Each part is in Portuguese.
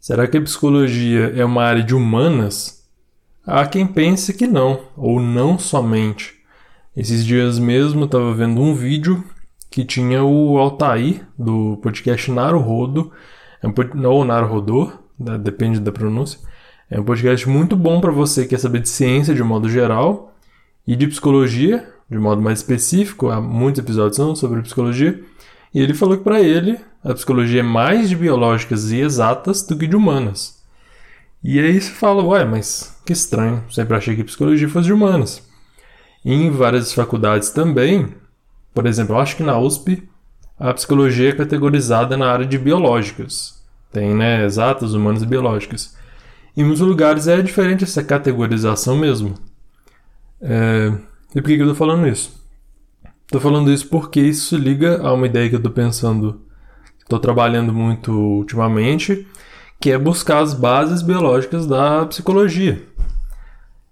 Será que a psicologia é uma área de humanas? Há quem pense que não, ou não somente. Esses dias mesmo eu estava vendo um vídeo que tinha o Altair, do podcast Naruhodo, é ou Naruhodô, né, depende da pronúncia. É um podcast muito bom para você que quer saber de ciência de modo geral e de psicologia, de modo mais específico. Há muitos episódios sobre psicologia. E ele falou que para ele a psicologia é mais de biológicas e exatas do que de humanas. E aí você fala, ué, mas que estranho, sempre achei que psicologia fosse de humanas. E em várias faculdades também, por exemplo, acho que na USP a psicologia é categorizada na área de biológicas. Tem, né, exatas, humanas e biológicas. Em muitos lugares é diferente essa categorização mesmo. É... E por que eu estou falando isso? Estou falando isso porque isso liga a uma ideia que eu estou pensando estou trabalhando muito ultimamente, que é buscar as bases biológicas da psicologia.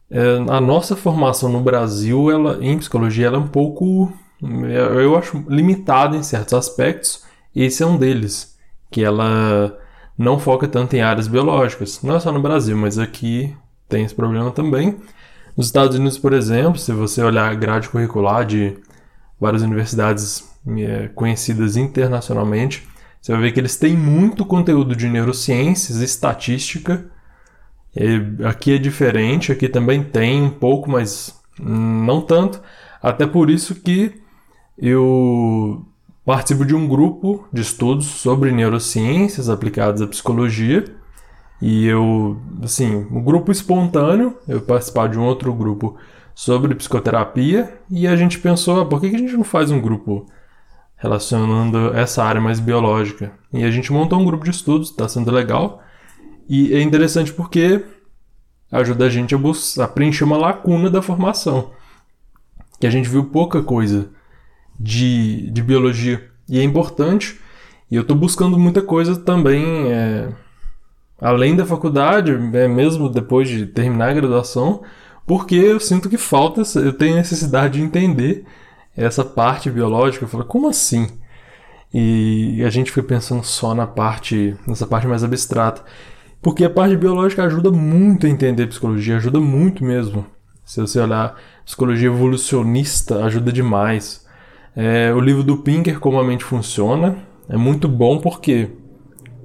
É, a nossa formação no Brasil, ela, em psicologia, ela é um pouco, eu acho, limitada em certos aspectos. Esse é um deles, que ela não foca tanto em áreas biológicas. Não é só no Brasil, mas aqui tem esse problema também. Nos Estados Unidos, por exemplo, se você olhar a grade curricular de várias universidades é, conhecidas internacionalmente, você vai ver que eles têm muito conteúdo de neurociências, estatística. E aqui é diferente, aqui também tem um pouco, mas não tanto. Até por isso que eu participo de um grupo de estudos sobre neurociências aplicadas à psicologia. E eu, assim, um grupo espontâneo, eu participar de um outro grupo sobre psicoterapia, e a gente pensou, ah, por que a gente não faz um grupo relacionando essa área mais biológica. E a gente montou um grupo de estudos, está sendo legal. E é interessante porque ajuda a gente a, a preencher uma lacuna da formação. Que a gente viu pouca coisa de, de biologia. E é importante. E eu estou buscando muita coisa também, é, além da faculdade, é, mesmo depois de terminar a graduação, porque eu sinto que falta, eu tenho necessidade de entender essa parte biológica, eu falei, como assim? E a gente foi pensando só na parte, nessa parte mais abstrata. Porque a parte biológica ajuda muito a entender psicologia, ajuda muito mesmo. Se você olhar psicologia evolucionista, ajuda demais. É, o livro do Pinker, Como a Mente Funciona, é muito bom porque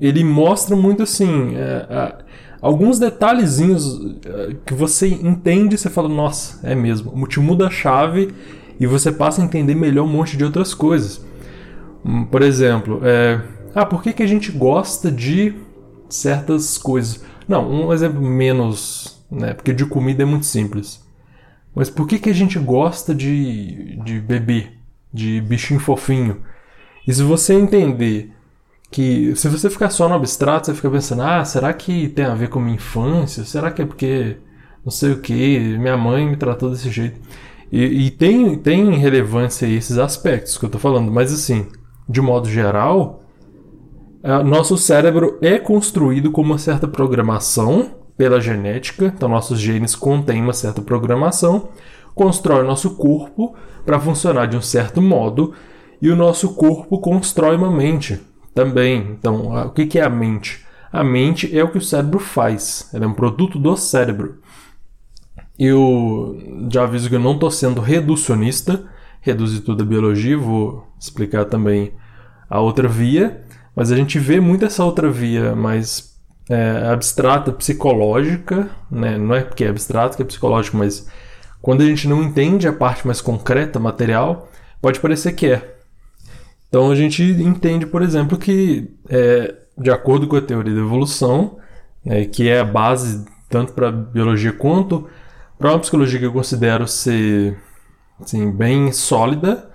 ele mostra muito assim. É, é, alguns detalhezinhos é, que você entende e você fala, nossa, é mesmo. Te muda a chave e você passa a entender melhor um monte de outras coisas. Hum, por exemplo, é, ah, por que, que a gente gosta de certas coisas? Não, um exemplo menos, né? Porque de comida é muito simples. Mas por que, que a gente gosta de, de bebê, de bichinho fofinho? E se você entender que se você ficar só no abstrato, você fica pensando, ah, será que tem a ver com minha infância? Será que é porque não sei o que, minha mãe me tratou desse jeito? E, e, tem, tem relevância esses aspectos que eu estou falando, mas assim, de modo geral, é, nosso cérebro é construído com uma certa programação pela genética, então nossos genes contêm uma certa programação, constrói nosso corpo para funcionar de um certo modo, e o nosso corpo constrói uma mente também. Então, o que é a mente? A mente é o que o cérebro faz, ela é um produto do cérebro. Eu já aviso que eu não estou sendo reducionista, reduzir tudo a biologia, vou explicar também a outra via, mas a gente vê muito essa outra via mais é, abstrata, psicológica, né? não é porque é abstrato que é psicológico, mas quando a gente não entende a parte mais concreta, material, pode parecer que é. Então a gente entende, por exemplo, que é, de acordo com a teoria da evolução, né, que é a base tanto para a biologia quanto para uma psicologia que eu considero ser assim, bem sólida,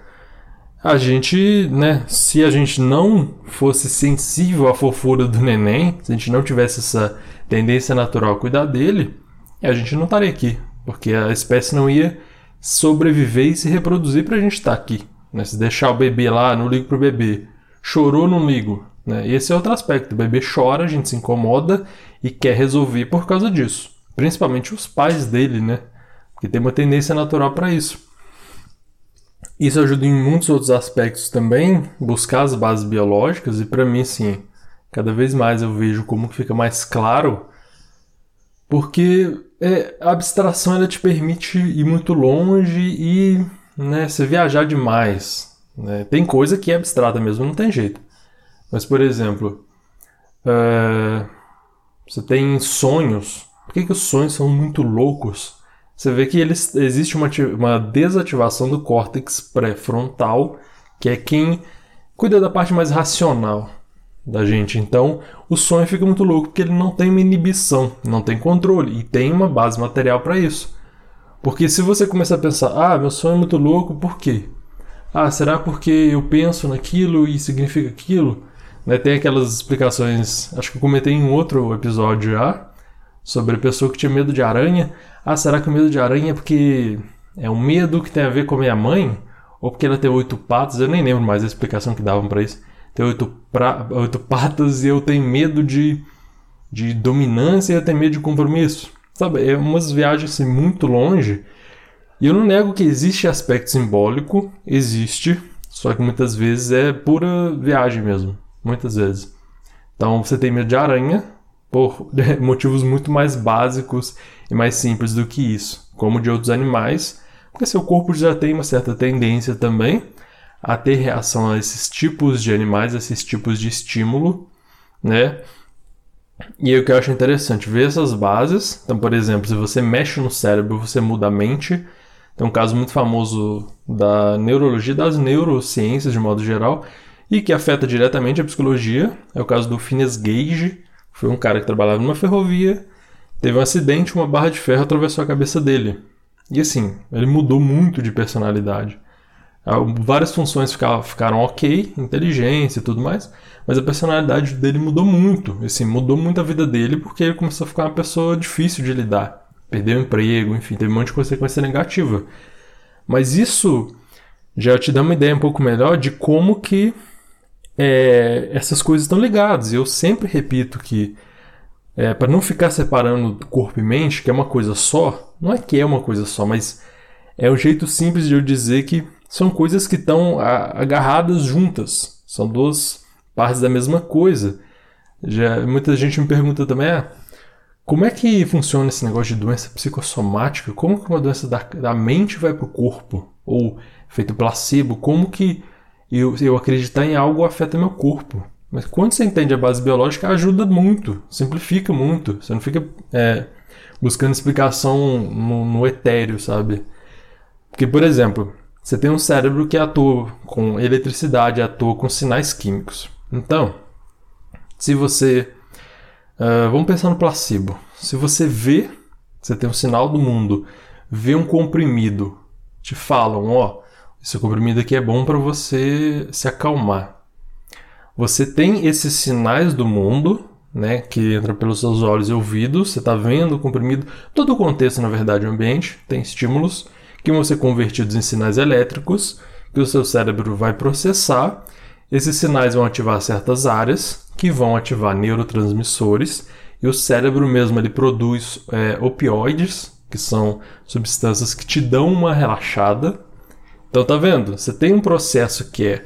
a gente, né, se a gente não fosse sensível à fofura do neném, se a gente não tivesse essa tendência natural a cuidar dele, a gente não estaria aqui, porque a espécie não ia sobreviver e se reproduzir para a gente estar tá aqui. Né? Se deixar o bebê lá, não ligo pro bebê. Chorou, não ligo. Né? Esse é outro aspecto. O bebê chora, a gente se incomoda e quer resolver por causa disso principalmente os pais dele, né? Porque tem uma tendência natural para isso. Isso ajuda em muitos outros aspectos também, buscar as bases biológicas, e para mim, sim, Cada vez mais eu vejo como que fica mais claro, porque é, a abstração ela te permite ir muito longe e né, você viajar demais. Né? Tem coisa que é abstrata mesmo, não tem jeito. Mas, por exemplo, é, você tem sonhos. Por que, que os sonhos são muito loucos? Você vê que eles, existe uma, uma desativação do córtex pré-frontal, que é quem cuida da parte mais racional da gente. Então, o sonho fica muito louco porque ele não tem uma inibição, não tem controle e tem uma base material para isso. Porque se você começar a pensar, ah, meu sonho é muito louco, por quê? Ah, será porque eu penso naquilo e significa aquilo? Né, tem aquelas explicações, acho que eu comentei em outro episódio já, sobre a pessoa que tinha medo de aranha. Ah, será que o medo de aranha é porque é um medo que tem a ver com a minha mãe? Ou porque ela tem oito patas? Eu nem lembro mais a explicação que davam para isso tem oito, pra, oito patas e eu tenho medo de, de dominância e eu tenho medo de compromisso. Sabe, é umas viagens assim, muito longe. E eu não nego que existe aspecto simbólico, existe, só que muitas vezes é pura viagem mesmo. Muitas vezes. Então você tem medo de aranha por motivos muito mais básicos e mais simples do que isso, como de outros animais, porque seu corpo já tem uma certa tendência também a ter reação a esses tipos de animais, a esses tipos de estímulo, né? E aí o que eu acho interessante, ver essas bases. Então, por exemplo, se você mexe no cérebro, você muda a mente. Tem um caso muito famoso da neurologia, das neurociências de modo geral, e que afeta diretamente a psicologia. É o caso do Phineas Gage, foi um cara que trabalhava numa ferrovia, teve um acidente, uma barra de ferro atravessou a cabeça dele. E assim, ele mudou muito de personalidade. Ah, várias funções ficaram, ficaram ok, inteligência e tudo mais, mas a personalidade dele mudou muito. Assim, mudou muito a vida dele porque ele começou a ficar uma pessoa difícil de lidar. Perdeu o emprego, enfim, teve um monte de consequência negativa. Mas isso já te dá uma ideia um pouco melhor de como que é, essas coisas estão ligadas. Eu sempre repito que é, para não ficar separando corpo e mente, que é uma coisa só, não é que é uma coisa só, mas é um jeito simples de eu dizer que são coisas que estão agarradas juntas. São duas partes da mesma coisa. Já, muita gente me pergunta também, ah, como é que funciona esse negócio de doença psicossomática? Como que uma doença da, da mente vai para o corpo? Ou feito placebo? Como que eu, eu acreditar em algo afeta meu corpo? Mas quando você entende a base biológica, ajuda muito, simplifica muito. Você não fica é, buscando explicação no, no etéreo, sabe? Porque, por exemplo, você tem um cérebro que atua com eletricidade, atua com sinais químicos. Então, se você. Uh, vamos pensar no placebo. Se você vê, você tem um sinal do mundo, vê um comprimido, te falam: ó, esse comprimido aqui é bom para você se acalmar. Você tem esses sinais do mundo, né, que entra pelos seus olhos e ouvidos, você está vendo o comprimido, todo o contexto, na verdade, o ambiente, tem estímulos que vão ser convertidos em sinais elétricos que o seu cérebro vai processar. Esses sinais vão ativar certas áreas que vão ativar neurotransmissores e o cérebro mesmo ele produz é, opioides, que são substâncias que te dão uma relaxada. Então tá vendo? Você tem um processo que é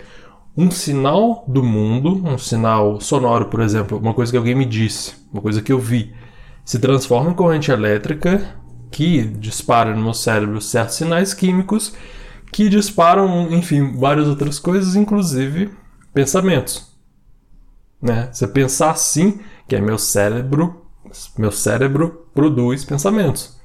um sinal do mundo, um sinal sonoro, por exemplo, uma coisa que alguém me disse, uma coisa que eu vi, se transforma em corrente elétrica que dispara no meu cérebro certos sinais químicos que disparam, enfim, várias outras coisas, inclusive pensamentos. Né? Você pensar assim, que é meu cérebro, meu cérebro produz pensamentos.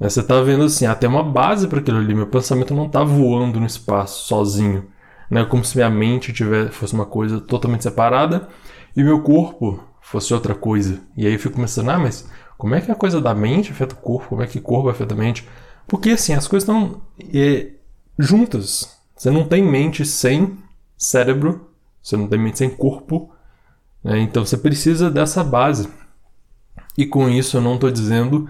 Né? Você está vendo assim, até uma base para aquilo ali. Meu pensamento não está voando no espaço sozinho, né? Como se minha mente tivesse, fosse uma coisa totalmente separada e meu corpo fosse outra coisa. E aí eu fico pensando, ah, mas como é que a coisa da mente afeta o corpo? Como é que o corpo afeta a mente? Porque assim, as coisas estão é, juntas. Você não tem mente sem cérebro, você não tem mente sem corpo. Né? Então você precisa dessa base. E com isso eu não estou dizendo,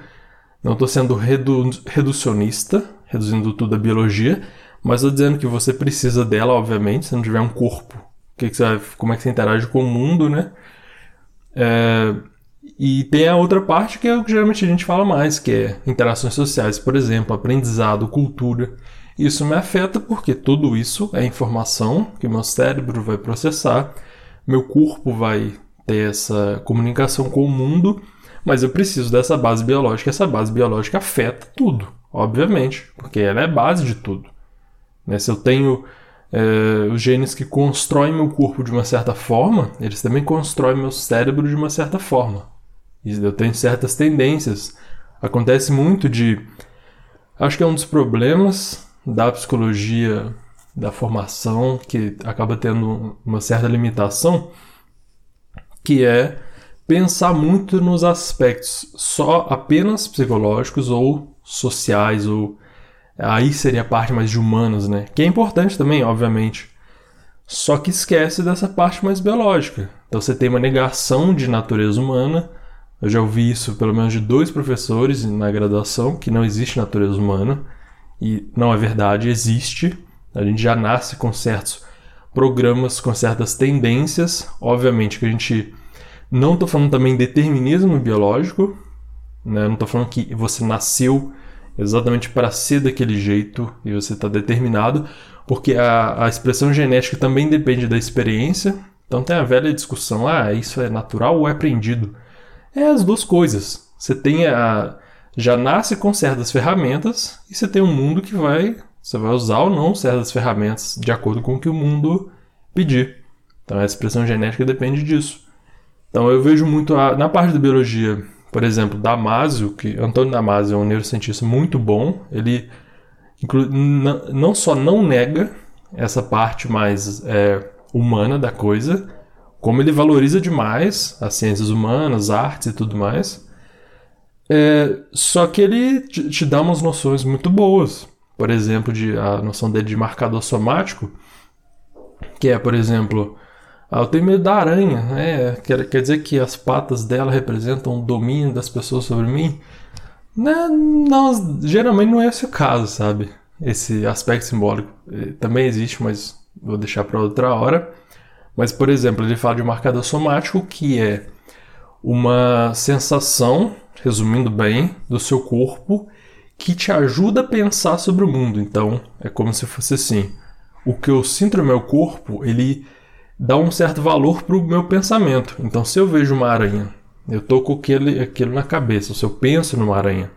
não estou sendo redu reducionista, reduzindo tudo a biologia, mas estou dizendo que você precisa dela, obviamente, se não tiver um corpo. Que que você, como é que você interage com o mundo, né? É, e tem a outra parte que é o que geralmente a gente fala mais, que é interações sociais, por exemplo, aprendizado, cultura. Isso me afeta porque tudo isso é informação que meu cérebro vai processar, meu corpo vai ter essa comunicação com o mundo, mas eu preciso dessa base biológica. Essa base biológica afeta tudo, obviamente, porque ela é base de tudo. Né? Se eu tenho é, os genes que constroem meu corpo de uma certa forma, eles também constroem meu cérebro de uma certa forma. E eu tenho certas tendências. Acontece muito de. Acho que é um dos problemas da psicologia da formação que acaba tendo uma certa limitação, que é pensar muito nos aspectos só apenas psicológicos ou sociais ou aí seria a parte mais de humanos, né? Que é importante também, obviamente. Só que esquece dessa parte mais biológica. Então você tem uma negação de natureza humana. Eu já ouvi isso pelo menos de dois professores na graduação, que não existe natureza humana. E não é verdade, existe. A gente já nasce com certos programas, com certas tendências. Obviamente que a gente. Não estou falando também determinismo biológico, né? não estou falando que você nasceu exatamente para ser daquele jeito e você está determinado, porque a, a expressão genética também depende da experiência. Então tem a velha discussão: ah, isso é natural ou é aprendido? É as duas coisas. Você tem a. Já nasce com certas ferramentas e você tem um mundo que vai você vai usar ou não certas ferramentas de acordo com o que o mundo pedir. Então a expressão genética depende disso. Então eu vejo muito a, na parte da biologia, por exemplo, Damasio, que Antônio Damasio é um neurocientista muito bom, ele não só não nega essa parte mais é, humana da coisa, como ele valoriza demais as ciências humanas, artes e tudo mais. É, só que ele te, te dá umas noções muito boas por exemplo, de a noção dele de marcador somático, que é, por exemplo, ah, eu tenho medo da aranha, né? quer, quer dizer que as patas dela representam o domínio das pessoas sobre mim? Né? Não, geralmente não é esse o caso, sabe? Esse aspecto simbólico eh, também existe, mas vou deixar para outra hora. Mas, por exemplo, ele fala de marcador somático, que é uma sensação, resumindo bem, do seu corpo que te ajuda a pensar sobre o mundo. Então, é como se fosse assim: o que eu sinto no meu corpo, ele dá um certo valor para o meu pensamento. Então, se eu vejo uma aranha, eu tô com aquele, aquilo na cabeça, se eu penso numa aranha,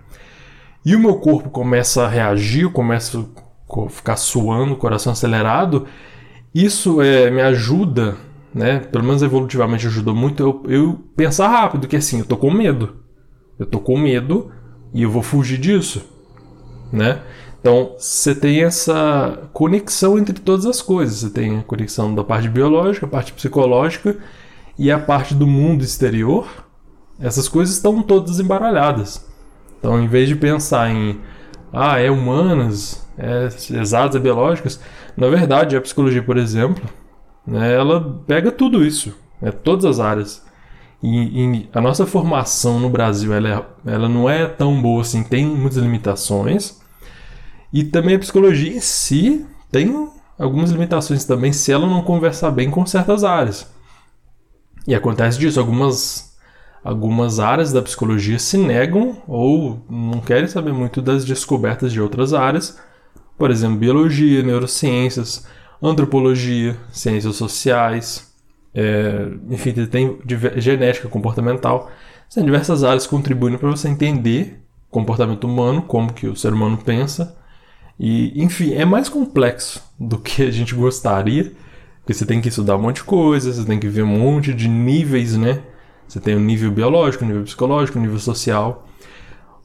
e o meu corpo começa a reagir, começa a ficar suando, coração acelerado, isso é, me ajuda, né? Pelo menos evolutivamente ajudou muito eu, eu pensar rápido, que assim, eu tô com medo. Eu tô com medo e eu vou fugir disso né? Então, você tem essa conexão entre todas as coisas. Você tem a conexão da parte biológica, a parte psicológica e a parte do mundo exterior. Essas coisas estão todas embaralhadas. Então, em vez de pensar em ah, é humanas, é exatas, é biológicas, na verdade, a psicologia, por exemplo, né, ela pega tudo isso, né, todas as áreas. E, e, a nossa formação no Brasil ela, é, ela não é tão boa assim, tem muitas limitações, e também a psicologia em si tem algumas limitações também se ela não conversar bem com certas áreas. E acontece disso, algumas, algumas áreas da psicologia se negam ou não querem saber muito das descobertas de outras áreas, por exemplo, biologia, neurociências, antropologia, ciências sociais, é, enfim, tem genética comportamental. Tem diversas áreas contribuindo para você entender comportamento humano, como que o ser humano pensa e, enfim, é mais complexo do que a gente gostaria, porque você tem que estudar um monte de coisa, você tem que ver um monte de níveis, né? Você tem o um nível biológico, um nível psicológico, um nível social.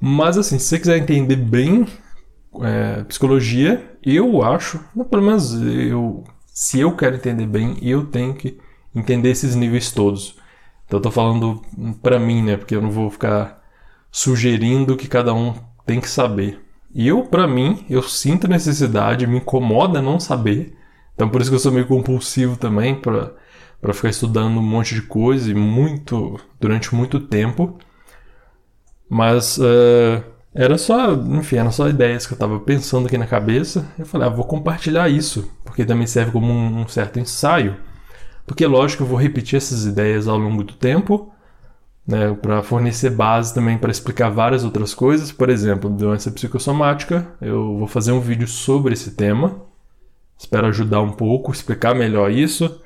Mas, assim, se você quiser entender bem é, psicologia, eu acho, pelo menos eu, se eu quero entender bem, eu tenho que entender esses níveis todos. Então, eu tô falando para mim, né? Porque eu não vou ficar sugerindo que cada um tem que saber. Eu, para mim, eu sinto necessidade, me incomoda não saber. Então por isso que eu sou meio compulsivo também para para ficar estudando um monte de coisa e muito durante muito tempo. Mas uh, era só, enfim, eram só ideias que eu estava pensando aqui na cabeça. Eu falei, ah, vou compartilhar isso, porque também serve como um, um certo ensaio. Porque lógico, eu vou repetir essas ideias ao longo do tempo, né, para fornecer base também para explicar várias outras coisas. Por exemplo, doença psicossomática, eu vou fazer um vídeo sobre esse tema. Espero ajudar um pouco, explicar melhor isso,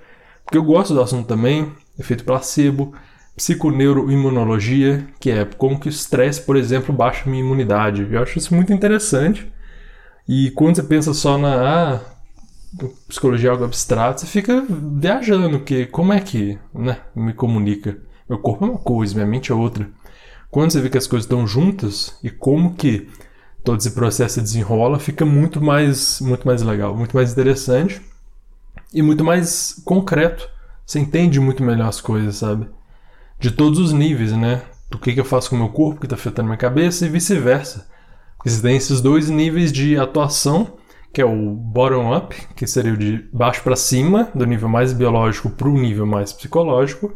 porque eu gosto do assunto também. efeito placebo, psiconeuroimunologia, que é como que o estresse, por exemplo, baixa a minha imunidade. Eu acho isso muito interessante. E quando você pensa só na ah, psicologia algo abstrato, você fica viajando, que como é que né, me comunica? Meu corpo é uma coisa, minha mente é outra. Quando você vê que as coisas estão juntas e como que todo esse processo se desenrola, fica muito mais, muito mais legal, muito mais interessante e muito mais concreto. Você entende muito melhor as coisas, sabe? De todos os níveis, né? Do que, que eu faço com o meu corpo, que está afetando minha cabeça e vice-versa. Porque tem esses dois níveis de atuação, que é o bottom-up, que seria o de baixo para cima, do nível mais biológico para o nível mais psicológico,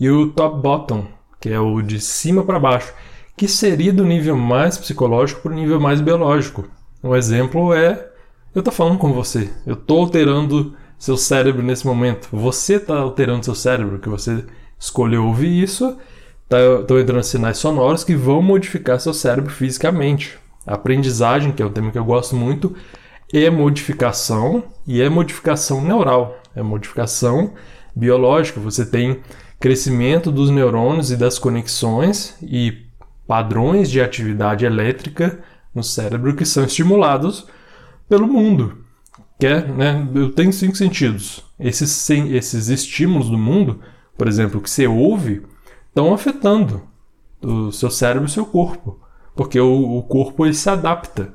e o top-bottom, que é o de cima para baixo, que seria do nível mais psicológico para o nível mais biológico. Um exemplo é eu tô falando com você, eu tô alterando seu cérebro nesse momento. Você está alterando seu cérebro, que você escolheu ouvir isso. Estão tá, entrando sinais sonoros que vão modificar seu cérebro fisicamente. Aprendizagem, que é um tema que eu gosto muito, é modificação e é modificação neural, é modificação biológica. Você tem crescimento dos neurônios e das conexões e padrões de atividade elétrica no cérebro que são estimulados pelo mundo. Que é, né, eu tenho cinco sentidos. Esses, esses estímulos do mundo, por exemplo, que você ouve, estão afetando o seu cérebro e o seu corpo. Porque o, o corpo ele se adapta.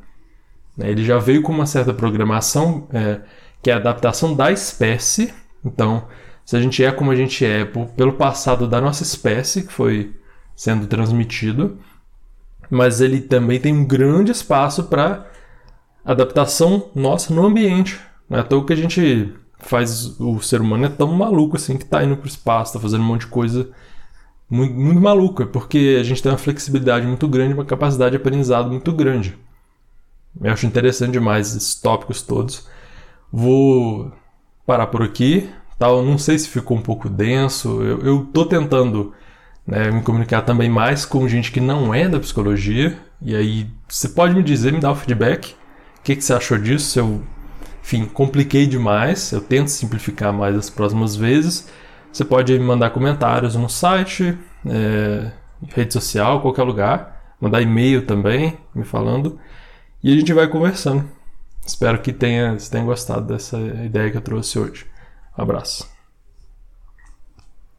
Né? Ele já veio com uma certa programação, é, que é a adaptação da espécie. Então, se a gente é como a gente é pelo passado da nossa espécie, que foi sendo transmitido, mas ele também tem um grande espaço para adaptação nossa no ambiente. Não é à toa que a gente faz. O ser humano é tão maluco assim que tá indo pro espaço, tá fazendo um monte de coisa muito, muito maluca, porque a gente tem uma flexibilidade muito grande, uma capacidade de aprendizado muito grande. Eu acho interessante demais esses tópicos todos. Vou parar por aqui. Tal, não sei se ficou um pouco denso. Eu, eu tô tentando né, me comunicar também mais com gente que não é da psicologia. E aí você pode me dizer, me dar o feedback que, que você achou disso? Se eu, enfim, compliquei demais, eu tento simplificar mais as próximas vezes. Você pode me mandar comentários no site, é, rede social, qualquer lugar. Mandar e-mail também, me falando. E a gente vai conversando. Espero que tenha, tenha gostado dessa ideia que eu trouxe hoje. Abraço.